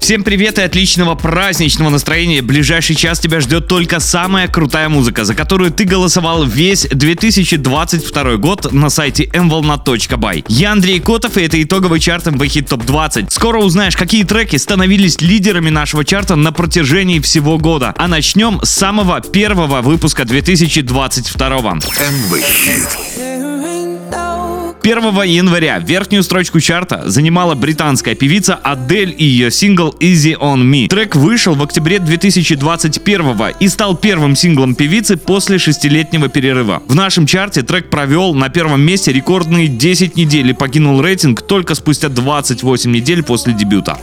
Всем привет и отличного праздничного настроения. Ближайший час тебя ждет только самая крутая музыка, за которую ты голосовал весь 2022 год на сайте mvolna.by. Я Андрей Котов, и это итоговый чарт MV Top 20. Скоро узнаешь, какие треки становились лидерами нашего чарта на протяжении всего года. А начнем с самого первого выпуска 2022. МВ Хит. 1 января верхнюю строчку чарта занимала британская певица Адель и ее сингл Easy on Me. Трек вышел в октябре 2021 и стал первым синглом певицы после шестилетнего перерыва. В нашем чарте трек провел на первом месте рекордные 10 недель и покинул рейтинг только спустя 28 недель после дебюта.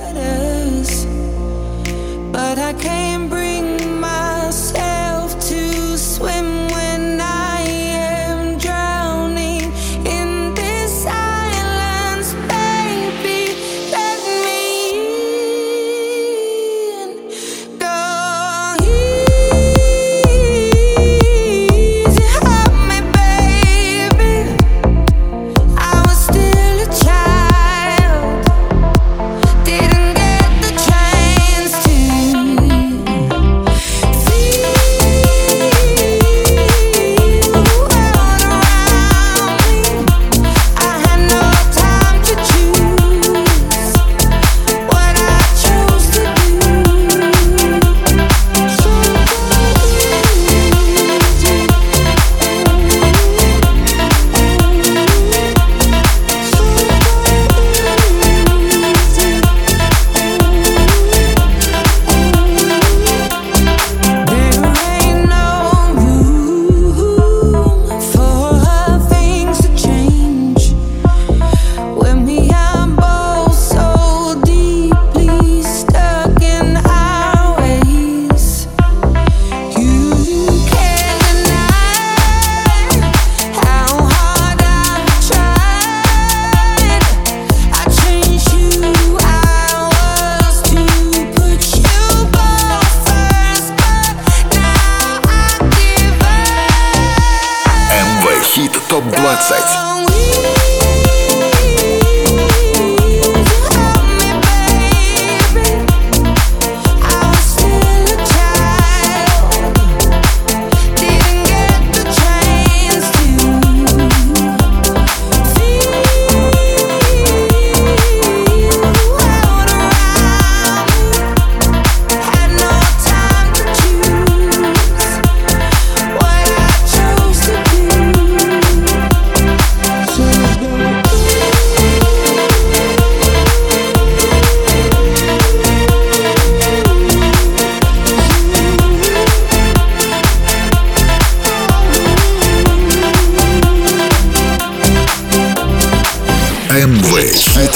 МВ Хит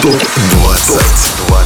ТОП 20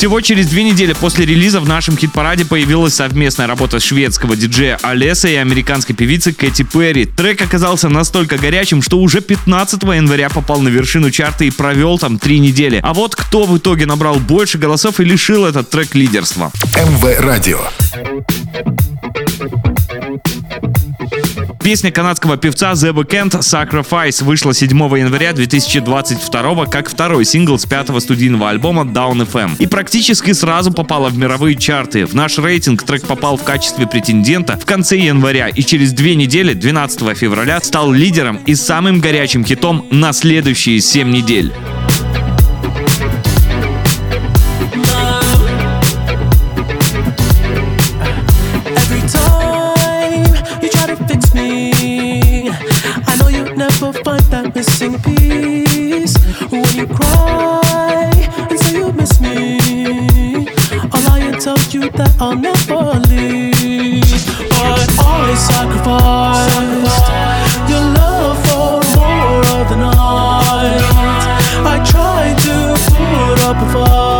Всего через две недели после релиза в нашем хит-параде появилась совместная работа шведского диджея Олеса и американской певицы Кэти Перри. Трек оказался настолько горячим, что уже 15 января попал на вершину чарта и провел там три недели. А вот кто в итоге набрал больше голосов и лишил этот трек лидерства. МВ Радио. Песня канадского певца The Weeknd Sacrifice вышла 7 января 2022 как второй сингл с пятого студийного альбома Down FM и практически сразу попала в мировые чарты. В наш рейтинг трек попал в качестве претендента в конце января и через две недели, 12 февраля, стал лидером и самым горячим хитом на следующие 7 недель. Missing piece. When you cry and say you miss me, I'll lie and tell you that I'll never leave. But I sacrificed your love for more of the night. I tried to put up a fight.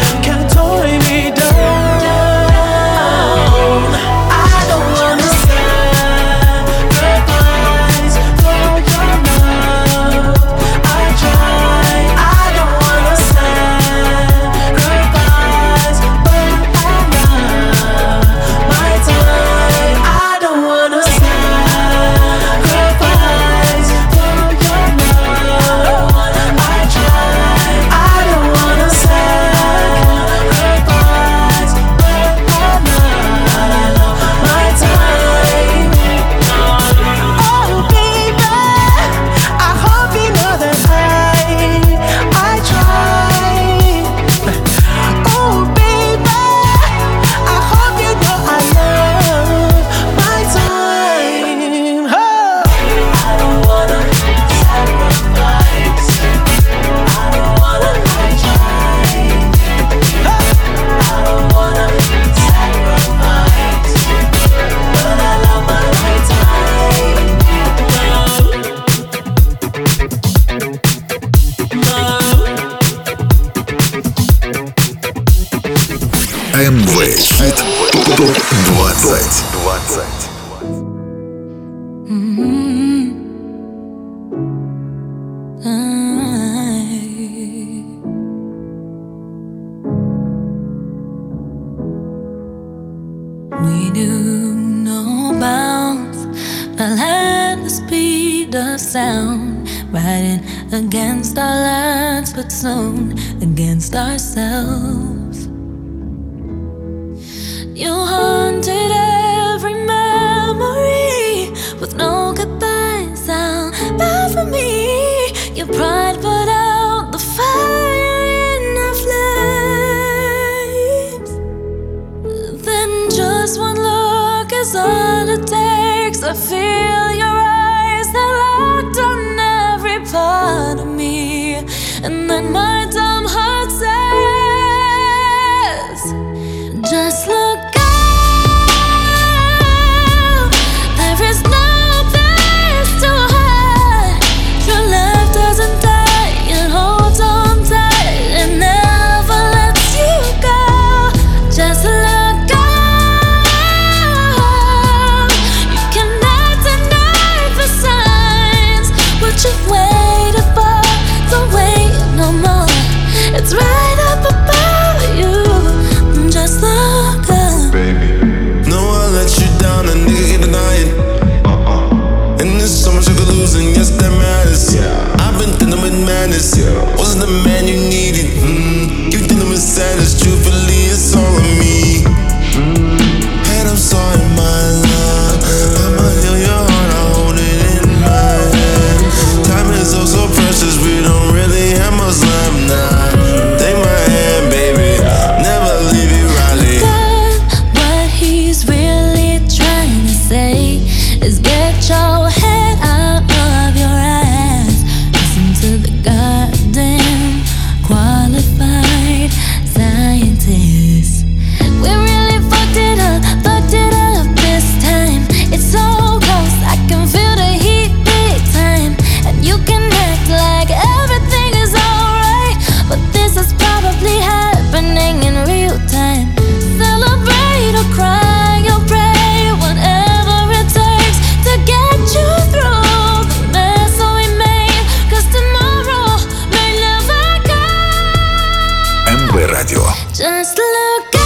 Just look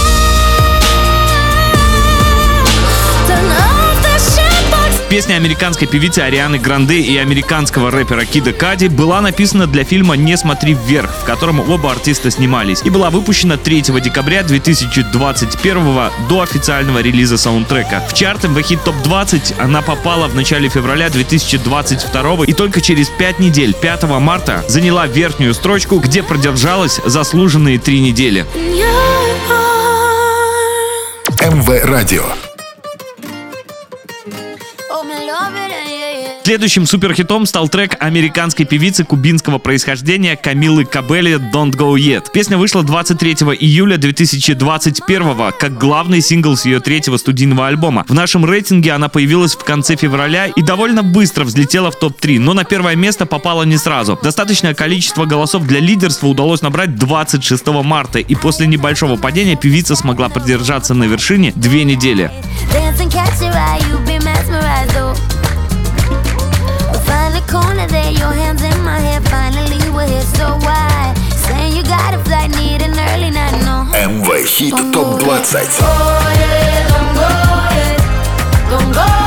Песня американской певицы Арианы Гранде и американского рэпера Кида Кади была написана для фильма «Не смотри вверх», в котором оба артиста снимались, и была выпущена 3 декабря 2021 до официального релиза саундтрека. В чарт MV ТОП-20 она попала в начале февраля 2022 и только через 5 недель, 5 марта, заняла верхнюю строчку, где продержалась заслуженные 3 недели. МВ Радио Следующим суперхитом стал трек американской певицы кубинского происхождения Камилы Кабели «Don't Go Yet». Песня вышла 23 июля 2021 как главный сингл с ее третьего студийного альбома. В нашем рейтинге она появилась в конце февраля и довольно быстро взлетела в топ-3, но на первое место попала не сразу. Достаточное количество голосов для лидерства удалось набрать 26 марта, и после небольшого падения певица смогла продержаться на вершине две недели. Dancing. the corner there, your hands in my hair. Finally, we're here, so why? Saying you gotta need an early night, no. MV Hit Топ 20. Don't don't go don't go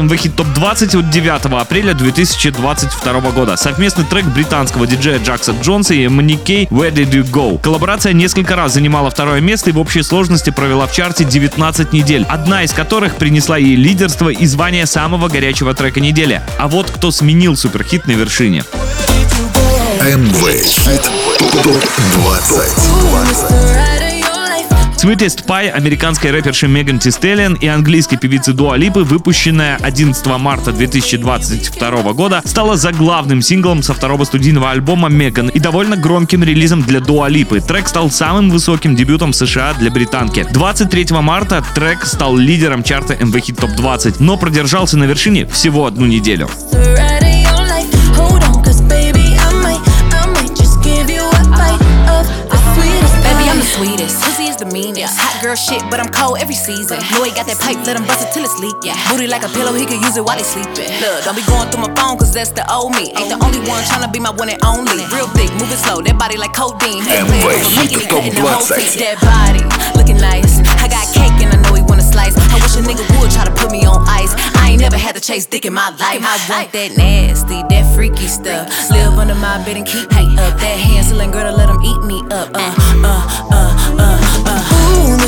лидер чарта MV Hit Top 20 от 9 апреля 2022 года. Совместный трек британского диджея Джакса Джонса и MNK Where Did You Go. Коллаборация несколько раз занимала второе место и в общей сложности провела в чарте 19 недель, одна из которых принесла ей лидерство и звание самого горячего трека недели. А вот кто сменил суперхит на вершине. МВ Хит ТОП 20. Sweetest Pie американской рэперши Меган Ти Стеллиан и английской певицы Дуа Липы, выпущенная 11 марта 2022 года, стала заглавным синглом со второго студийного альбома Меган и довольно громким релизом для Дуа Липы. Трек стал самым высоким дебютом США для британки. 23 марта трек стал лидером чарта MV Hit Top 20, но продержался на вершине всего одну неделю. Pussy is the meanest. Hot girl shit, but I'm cold every season. Know he got that pipe, let him bust it till it's leak. Yeah. Booty like a pillow, he could use it while he sleeping. Look, don't be going through my phone, cause that's the old me. Ain't the only one tryna be my one and only. Real thick, moving slow, that body like codeine. Head MV playing over making it, the whole 20. That body, looking nice. I got cake and I know he wanna slice. I wish a nigga would try to put me on ice. I ain't never had to chase dick in my life. I want that nasty, that freaky stuff. Live under my bed and keep me up. That Hansel girl to let him eat me up. Uh, uh, uh, uh,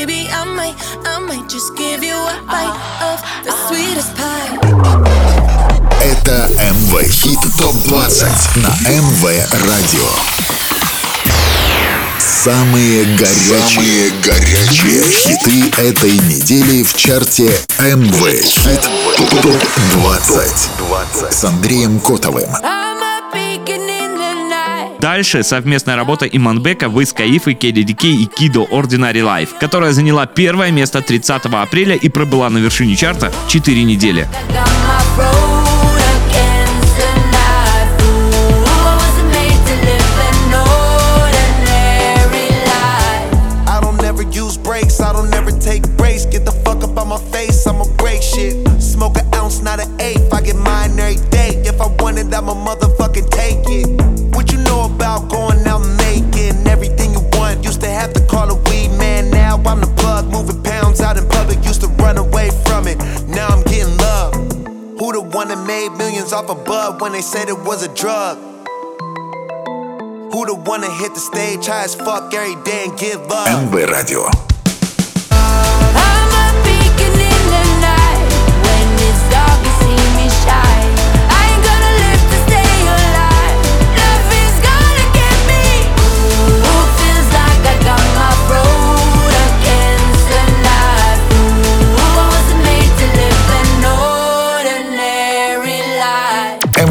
Baby, I might, I might just give you a bite of the sweetest pie. Это МВ Хит ТОП 20 на МВ Радио. Самые горячие, Самые горячие хиты этой недели в чарте МВ Хит ТОП 20 с Андреем Котовым. Дальше совместная работа Иманбека, Виз Каифы, Кеди Дикей и Кидо Ordinary Life, которая заняла первое место 30 апреля и пробыла на вершине чарта 4 недели. one that made millions off a bud when they said it was a drug? Who the one that hit the stage high as fuck every day and give love? MB Radio.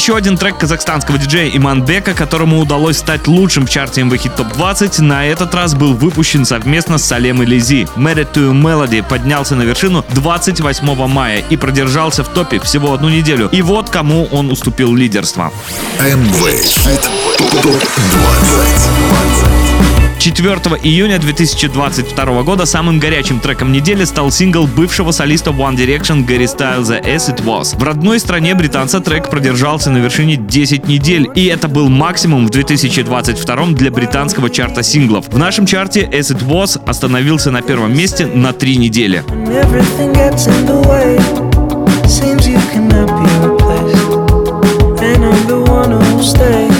Еще один трек казахстанского диджея Иманбека, которому удалось стать лучшим в чарте MV Hit Top 20, на этот раз был выпущен совместно с Салем и Лизи. Married to Melody поднялся на вершину 28 мая и продержался в топе всего одну неделю. И вот кому он уступил лидерство. МВ Хит ТОП 20. 4 июня 2022 года самым горячим треком недели стал сингл бывшего солиста One Direction Гэри Стайлза As It Was. В родной стране британца трек продержался на вершине 10 недель, и это был максимум в 2022 для британского чарта синглов. В нашем чарте As It Was остановился на первом месте на 3 недели. Stay.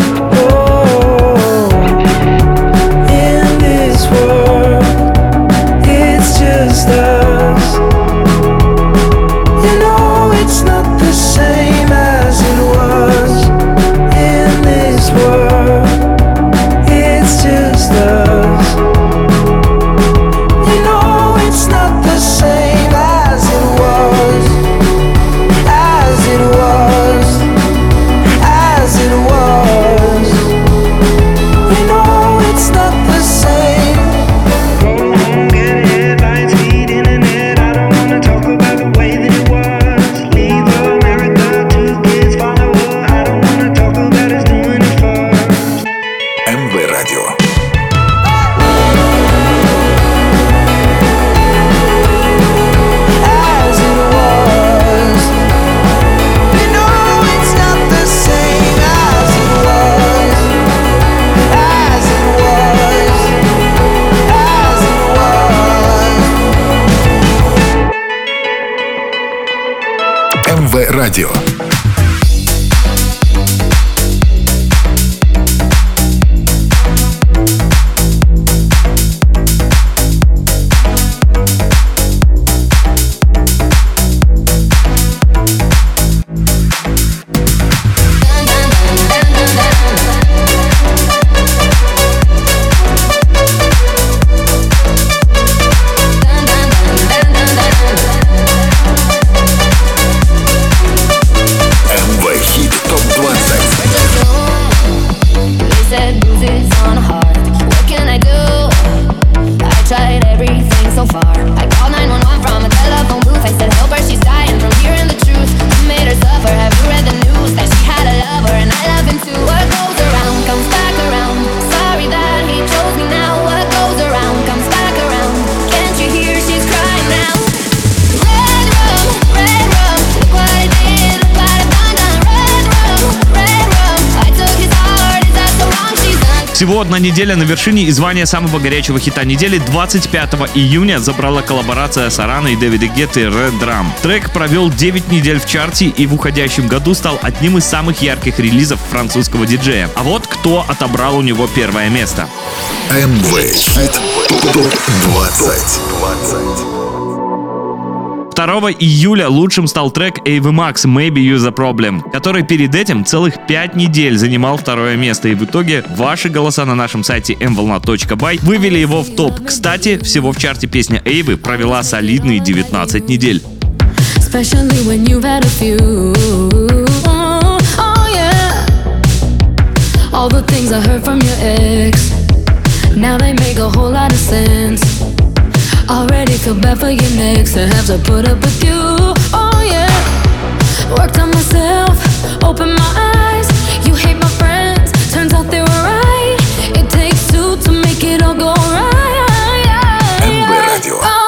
Всего одна неделя на вершине и звание самого горячего хита недели 25 июня забрала коллаборация Сарана и Дэвида Гетты Red Drum. Трек провел 9 недель в чарте и в уходящем году стал одним из самых ярких релизов французского диджея. А вот кто отобрал у него первое место. МВ Хит ТОП 20. 2 июля лучшим стал трек AV Max Maybe You The Problem, который перед этим целых 5 недель занимал второе место. И в итоге ваши голоса на нашем сайте mvolna.by вывели его в топ. Кстати, всего в чарте песня Эйвы провела солидные 19 недель. Oh, oh. All the things I heard from your ex. Now they make a whole lot of sense. Already feel bad for your next I have to put up with you. Oh yeah. Worked on myself Open my eyes. You hate my friends Turns out they were right. It takes two to make it all go right. Yeah, yeah.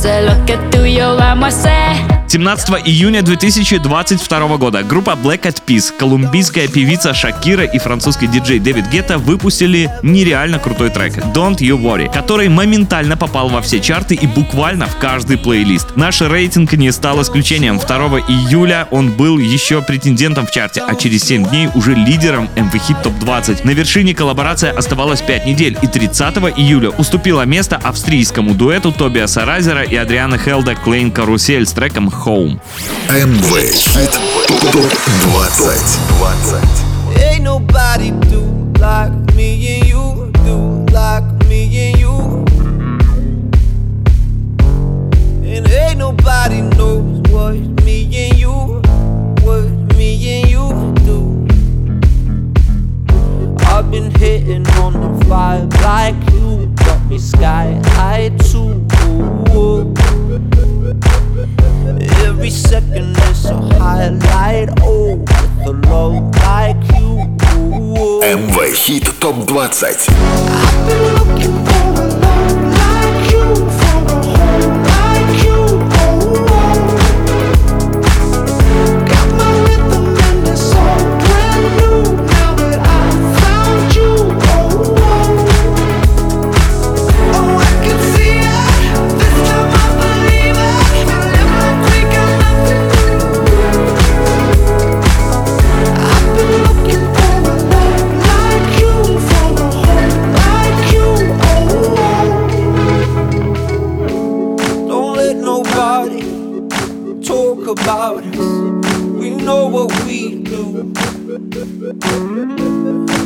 sé lo que tú y yo vamos a hacer. 17 июня 2022 года группа Black Eyed Peas, колумбийская певица Шакира и французский диджей Дэвид Гетта выпустили нереально крутой трек Don't You Worry, который моментально попал во все чарты и буквально в каждый плейлист. Наш рейтинг не стал исключением. 2 июля он был еще претендентом в чарте, а через 7 дней уже лидером MV Hit Top 20. На вершине коллаборация оставалась 5 недель и 30 июля уступила место австрийскому дуэту Тобиаса Райзера и Адриана Хелда Клейн Карусель с треком Home. МВ Хит ТОП-20. Ain't nobody do like me and you, do like me and you. And ain't nobody knows what me and you, what me and you do. I've been hitting on the vibe like you, got me sky high too. every second is a highlight. Oh, with a love like you. MV Hit Top 20. About. We know what we do.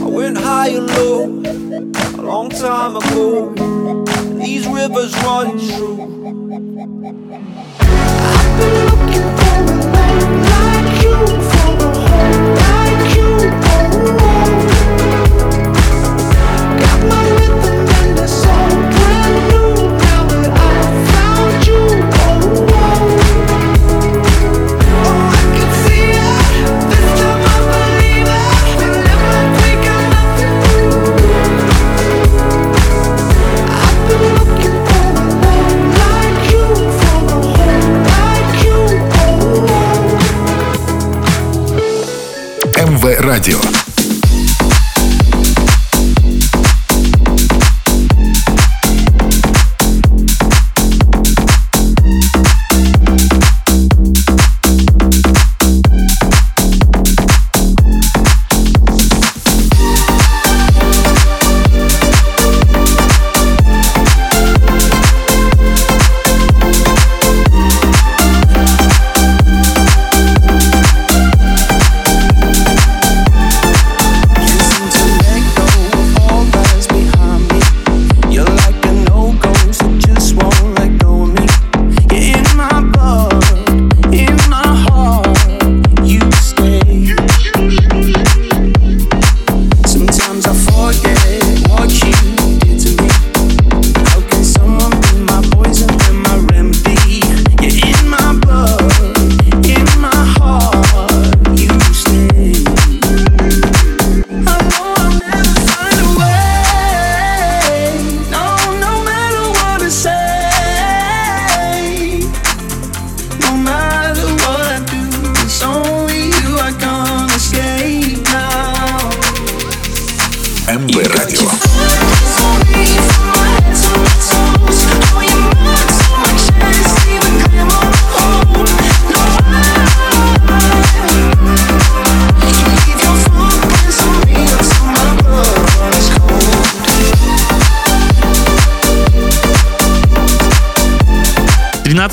I went high and low a long time ago. These rivers run true.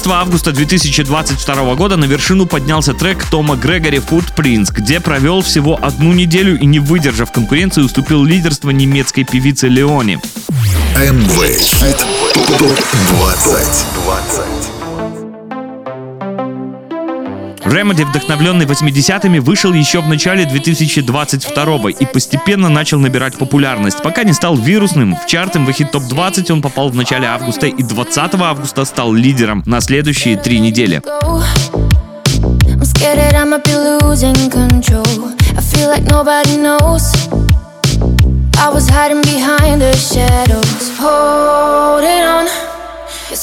12 августа 2022 года на вершину поднялся трек Тома Грегори «Footprints», где провел всего одну неделю и, не выдержав конкуренции, уступил лидерство немецкой певице Леони. МВ Хит ТОП 20. Remedy, вдохновленный 80-ми, вышел еще в начале 2022 и постепенно начал набирать популярность, пока не стал вирусным. В чарты в хит топ-20 он попал в начале августа и 20 августа стал лидером на следующие три недели.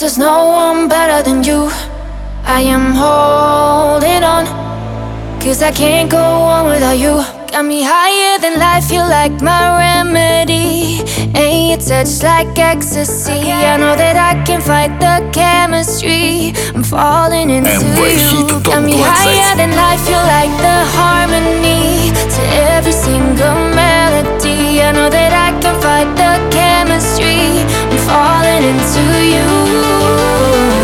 there's no one better than you. I am holding on. Cause I can't go on without you. Got me higher than life, you like my remedy. And your touch like ecstasy. I know that I can fight the chemistry. I'm falling into you. Got me higher than life, you like the harmony. To every single melody. I know that I can fight the chemistry. I'm falling into you.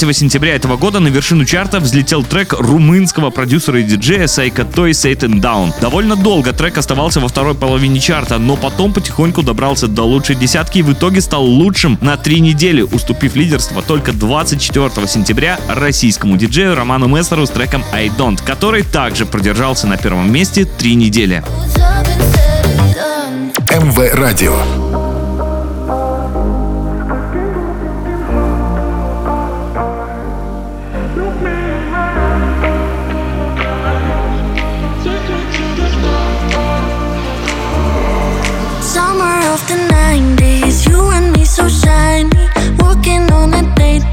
Сентября этого года на вершину чарта взлетел трек румынского продюсера и диджея Сайка Той Satan Down. Довольно долго трек оставался во второй половине чарта, но потом потихоньку добрался до лучшей десятки и в итоге стал лучшим на три недели, уступив лидерство только 24 сентября российскому диджею Роману Мессеру с треком I Don't, который также продержался на первом месте три недели. МВ Радио. So shiny. Working on a date,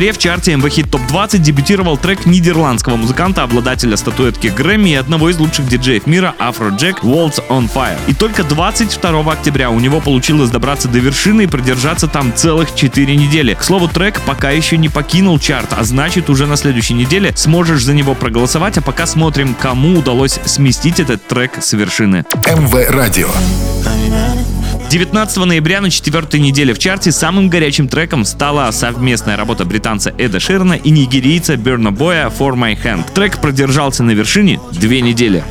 ноябре в чарте MV Hit Top 20 дебютировал трек нидерландского музыканта, обладателя статуэтки Грэмми и одного из лучших диджеев мира Афро Джек Waltz on Fire. И только 22 октября у него получилось добраться до вершины и продержаться там целых 4 недели. К слову, трек пока еще не покинул чарт, а значит уже на следующей неделе сможешь за него проголосовать, а пока смотрим, кому удалось сместить этот трек с вершины. МВ Радио. 19 ноября на четвертой неделе в чарте самым горячим треком стала совместная работа британца Эда Ширна и нигерийца Берна Боя «For My Hand». Трек продержался на вершине две недели.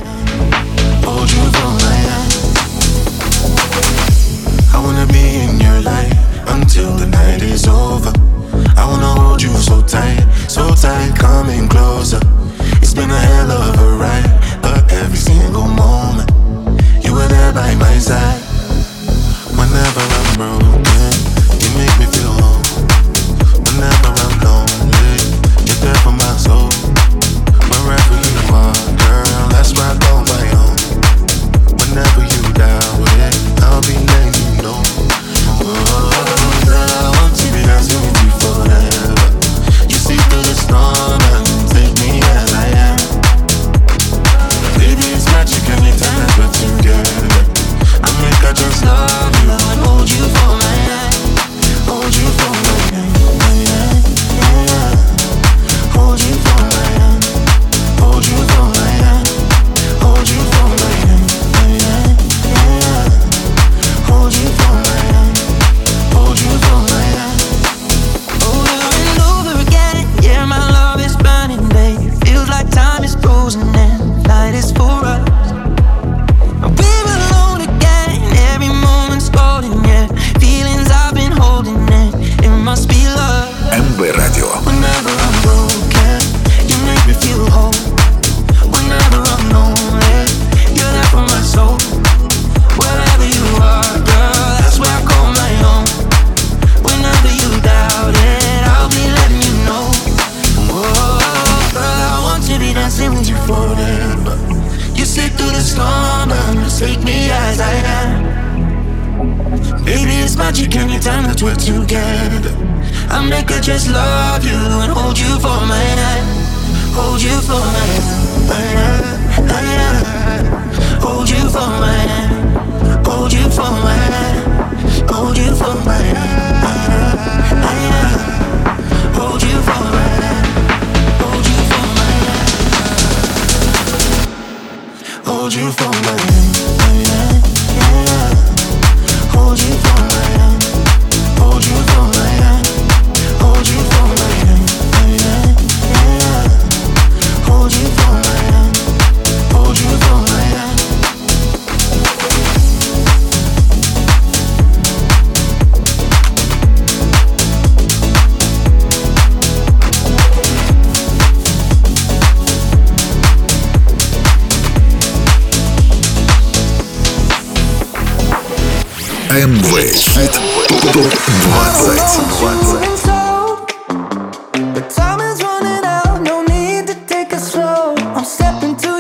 I'm stepping to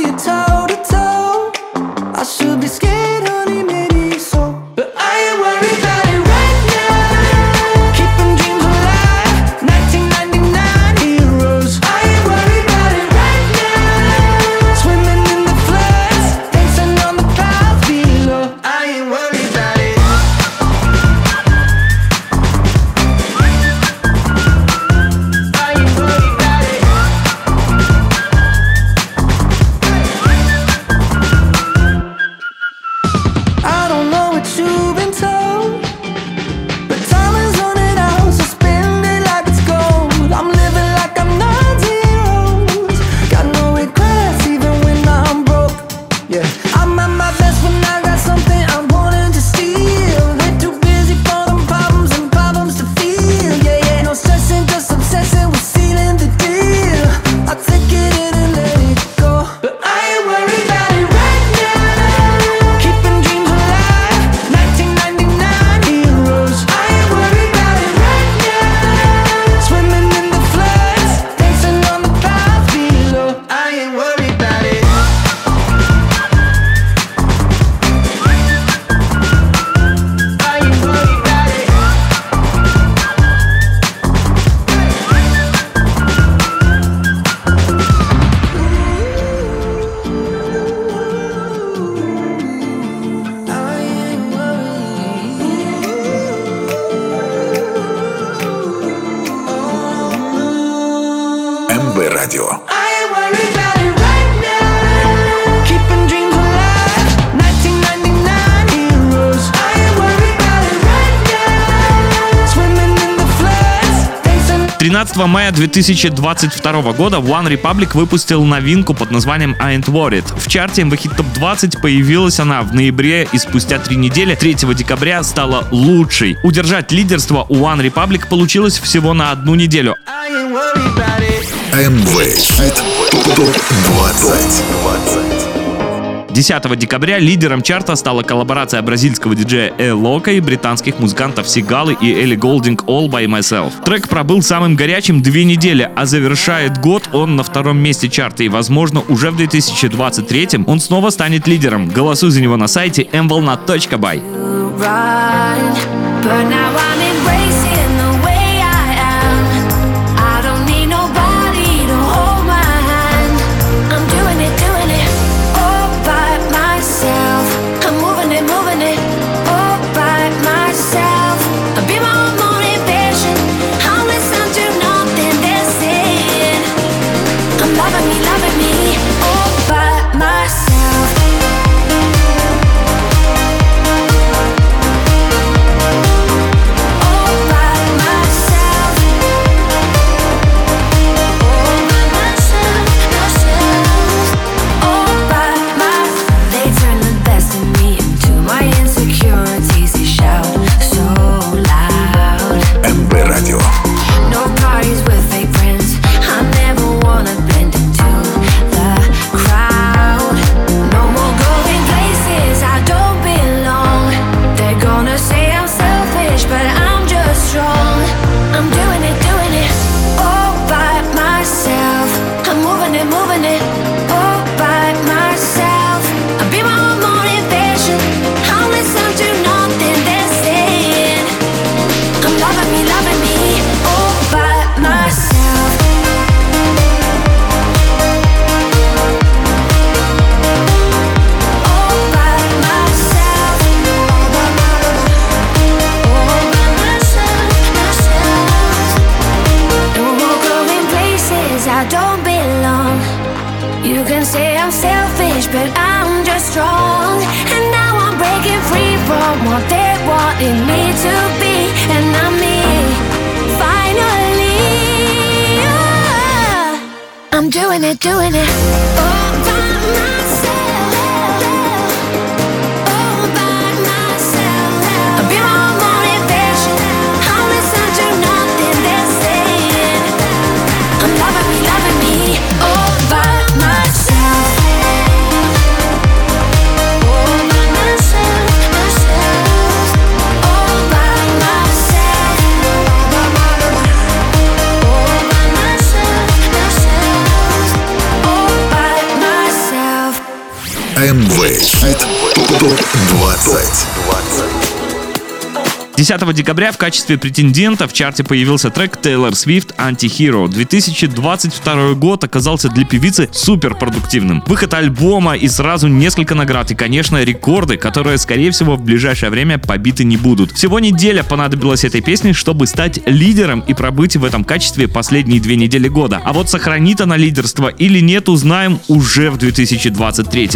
МВ Радио. Тринадцатого мая 2022 года One Republic выпустил новинку под названием I Ain't Worried. В чарте MV Top 20 появилась она в ноябре и спустя три недели, 3 декабря, стала лучшей. Удержать лидерство у One Republic получилось всего на одну неделю. МВ Хит ТОП 20 10 декабря лидером чарта стала коллаборация бразильского диджея Э Лока и британских музыкантов Сигалы и Элли Голдинг All By Myself. Трек пробыл самым горячим две недели, а завершает год он на втором месте чарта и, возможно, уже в 2023 он снова станет лидером. Голосуй за него на сайте mvolna.by. Run, but now I'm in 10 декабря в качестве претендента в чарте появился трек Taylor Swift Anti-Hero. 2022 год оказался для певицы супер продуктивным. Выход альбома и сразу несколько наград и, конечно, рекорды, которые, скорее всего, в ближайшее время побиты не будут. Всего неделя понадобилась этой песне, чтобы стать лидером и пробыть в этом качестве последние две недели года. А вот сохранит она лидерство или нет, узнаем уже в 2023.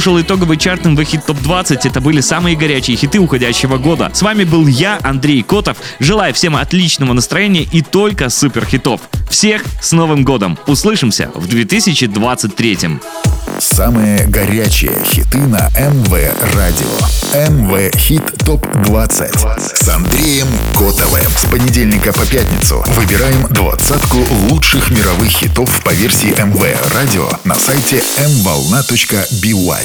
Слушал итоговый чарт МВ Хит Топ 20. Это были самые горячие хиты уходящего года. С вами был я, Андрей Котов. Желаю всем отличного настроения и только супер хитов. Всех с Новым годом! Услышимся в 2023. Самые горячие хиты на МВ Радио. МВ Хит ТОП-20 с Андреем Котовым. С понедельника по пятницу выбираем двадцатку лучших мировых хитов по версии МВ Радио на сайте mvolna.by.